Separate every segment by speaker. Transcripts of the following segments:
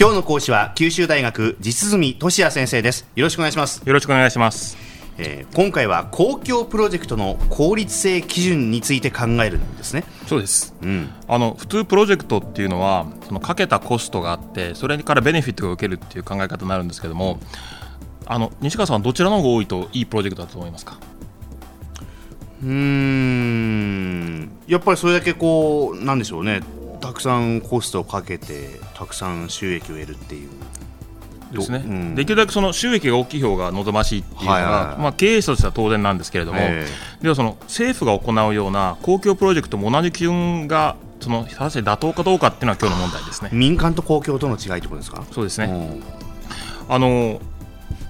Speaker 1: 今日の講師は九州大学実住俊也先生です。よろしくお願いします。
Speaker 2: よろしくお願いします。
Speaker 1: えー、今回は公共プロジェクトの効率性基準について考えるんですね。
Speaker 2: そうです、うん、あの普通プロジェクトっていうのはそのかけたコストがあってそれからベネフィットが受けるっていう考え方になるんですけどもあの西川さんはどちらの方が多いといいプロジェクトだと思いますか？
Speaker 1: うん。やっぱりそれだけこうなんでしょうね。たくさんコストをかけてたくさん収益を得るっていう。
Speaker 2: ですね、う？ん、できるだけその収益が大きい方が望ましいっていうのが、はいはい、まあ、経営者としては当然なんですけれども、ではその政府が行うような公共プロジェクトも同じ基準がその果たして妥当かどうかっていうのは今日の問題ですね。
Speaker 1: 民間と公共との違いってことですか？
Speaker 2: そうですね、あの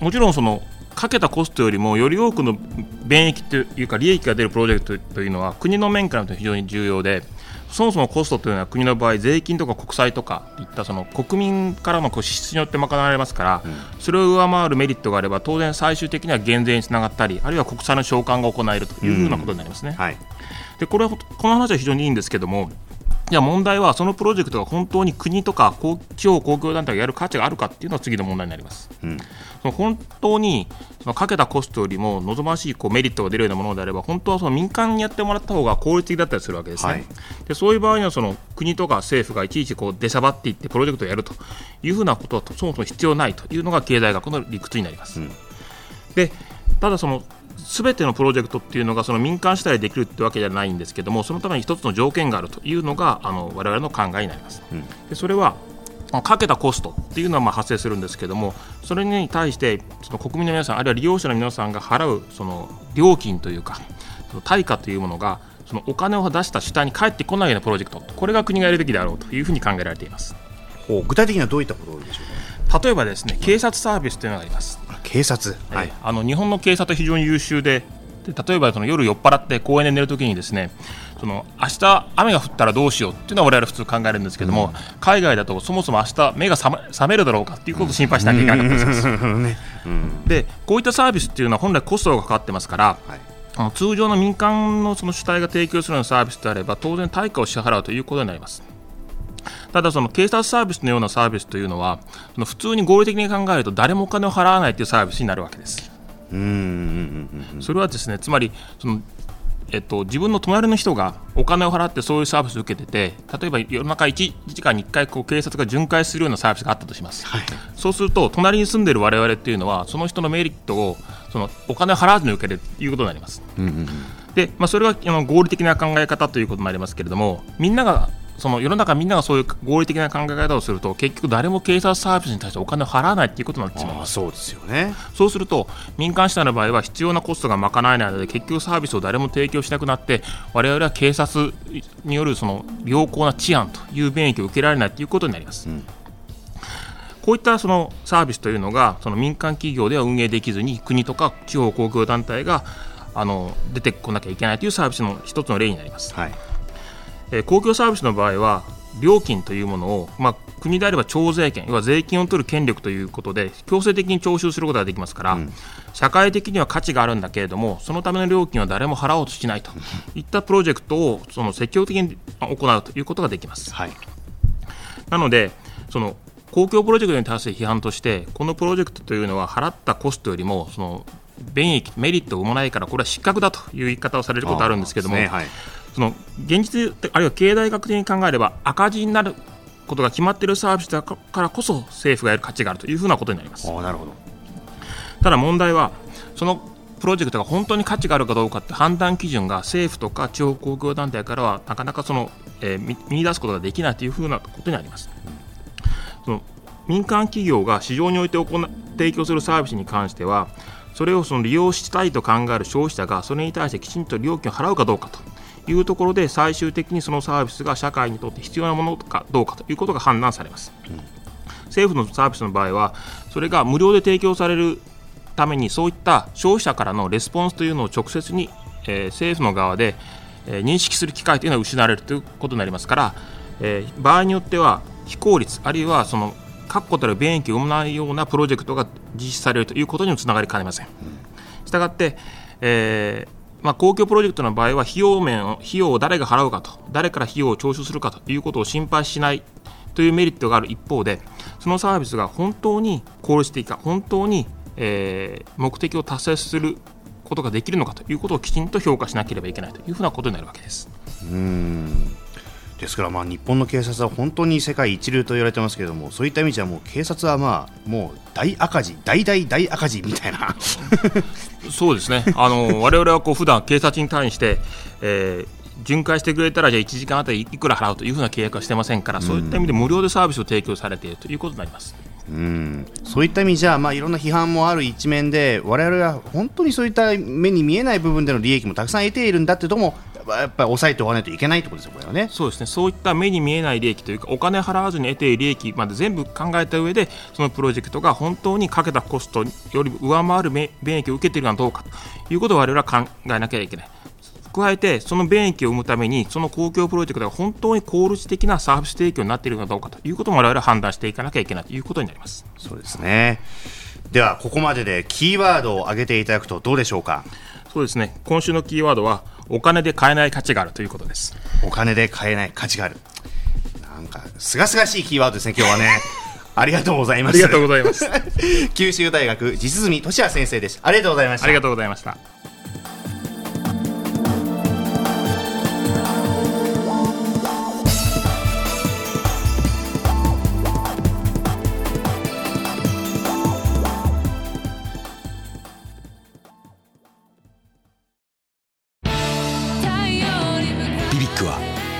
Speaker 2: もちろんそのかけたコストよりもより多くの便益というか利益が出るプロジェクトというのは国の面からと非常に重要でそもそもコストというのは国の場合税金とか国債とかいったその国民からの支出によって賄われますから、うん、それを上回るメリットがあれば当然最終的には減税につながったりあるいは国債の償還が行えるというふうなことになりますね。うん。はい、でこれはこの話は非常にいいんですけどもじゃあ問題はそのプロジェクトが本当に国とか地方公共団体がやる価値があるかっていうのは次の問題になります。うん、その本当にそのかけたコストよりも望ましいこうメリットが出るようなものであれば本当はその民間にやってもらった方が効率的だったりするわけですね。はい、でそういう場合にはその国とか政府がいちいちこう出しゃばっていってプロジェクトをやるというふうなことはそもそも必要ないというのが経済学の理屈になります。うん、でただそのすべてのプロジェクトっていうのがその民間主体でできるってわけじゃないんですけどもそのために一つの条件があるというのがあの我々の考えになります。うん、でそれはかけたコストっていうのはまあ発生するんですけどもそれに対してその国民の皆さんあるいは利用者の皆さんが払うその料金というかその対価というものがそのお金を出した主体に返ってこないようなプロジェクト。これが国がやるべきであろうというふうに考えられています。
Speaker 1: 具体的にはどういったことでしょ
Speaker 2: うか？例えばですね警察サービスというのがあります。
Speaker 1: 警察、
Speaker 2: はい、あの日本の警察は非常に優秀でで例えばその夜酔っ払って公園で寝るときにですねその明日雨が降ったらどうしようっていうのは我々普通考えるんですけども、うん、海外だとそもそも明日目が覚めるだろうかっていうことを心配しなきゃいけなかったりします。でこういったサービスっていうのは本来コストがかかってますから、はい。通常の民間のその主体が提供するようなサービスであれば当然対価を支払うということになります。ただ、その警察サービスのようなサービスというのは、その普通に合理的に考えると誰もお金を払わないというサービスになるわけです。それはですねつまりそのえっと、自分の隣の人がお金を払ってそういうサービスを受けてて例えば夜中 1, 時間に1回こう警察が巡回するようなサービスがあったとします、はい、そうすると隣に住んでいる我々っていうのはその人のメリットをそのお金を払わずに受けるということになります、うんうんうん、でまあ、それがあの合理的な考え方ということになりますけれどもみんながその世の中みんながそういう合理的な考え方をすると結局誰も警察サービスに対してお金を払わないということになってしまいます
Speaker 1: そうですよね
Speaker 2: そうすると民間主体の場合は必要なコストが賄えないので結局サービスを誰も提供しなくなって我々は警察によるその良好な治安という便益を受けられないということになります。うんこういったそのサービスというのがその民間企業では運営できずに国とか地方公共団体があの出てこなきゃいけないというサービスの一つの例になります。はいえー、公共サービスの場合は料金というものを、まあ、国であれば徴税権要は税金を取る権力ということで強制的に徴収することができますから、うん、社会的には価値があるんだけれどもそのための料金は誰も払おうとしないと。いったプロジェクトをその積極的に行うということができます。はい、なのでその公共プロジェクトに対する批判としてこのプロジェクトというのは払ったコストよりもその便益メリットを生まないからこれは失格だという言い方をされることがあるんですけども、その現実あるいは経済学的に考えれば赤字になることが決まっているサービスだからこそ政府がやる価値があるというふうなことになります。
Speaker 1: なるほど
Speaker 2: ただ問題はそのプロジェクトが本当に価値があるかどうかって判断基準が政府とか地方公共団体からはなかなかその、えー、見出すことができないというふうなことになります。その民間企業が市場において行提供するサービスに関してはそれをその利用したいと考える消費者がそれに対してきちんと料金を払うかどうかというところで最終的にそのサービスが社会にとって必要なものかどうかということが判断されます、うん、政府のサービスの場合はそれが無料で提供されるためにそういった消費者からのレスポンスというのを直接に、えー、政府の側で、えー、認識する機会というのは失われるということになりますから、えー、場合によっては非効率あるいはその確固たる便益を生まないようなプロジェクトが実施されるということにもつながりかねません。したがって、えーまあ、公共プロジェクトの場合は費用面を費用を誰が払うかと誰から費用を徴収するかということを心配しないというメリットがある一方でそのサービスが本当に効率的か本当に、えー、目的を達成することができるのかということをきちんと評価しなければいけないというふうなことになるわけです。
Speaker 1: うんですからまあ日本の警察は本当に世界一流と言われてますけれどもそういった意味じゃもう警察はまあもう大赤字大大大赤字みたいな。
Speaker 2: そうですね。あの我々はこう普段警察に対して、えー巡回してくれたらじゃあ1時間あたりいくら払うというふうな契約はしてませんから、そういった意味で無料でサービスを提供されているということになります。
Speaker 1: うん。そういった意味じゃ、まあ、いろんな批判もある一面で我々は本当にそういった目に見えない部分での利益もたくさん得ているんだというともやっぱり抑えておかないといけないとことですよ、これはね。
Speaker 2: そうですね、そういった目に見えない利益というか、お金払わずに得ている利益まで全部考えた上で、そのプロジェクトが本当にかけたコストより上回る便益を受けているのはどうかということを我々は考えなきゃいけない。加えて、その便益を生むために、その公共プロジェクトが本当に効率的なサービス提供になっているかどうかということも我々は判断していかなきゃいけないということになります
Speaker 1: そうですね。では、ここまででキーワードを挙げていただくとどうでしょうか？
Speaker 2: そうですね、今週のキーワードは、お金で買えない価値があるということです。
Speaker 1: お金で買えない価値がある。なんかすがすがしいキーワードですね今日はね。ありがとうございます。
Speaker 2: ありがとうございます。
Speaker 1: 九州大学実住俊也先生です。ありがとうございました。
Speaker 2: ありがとうございました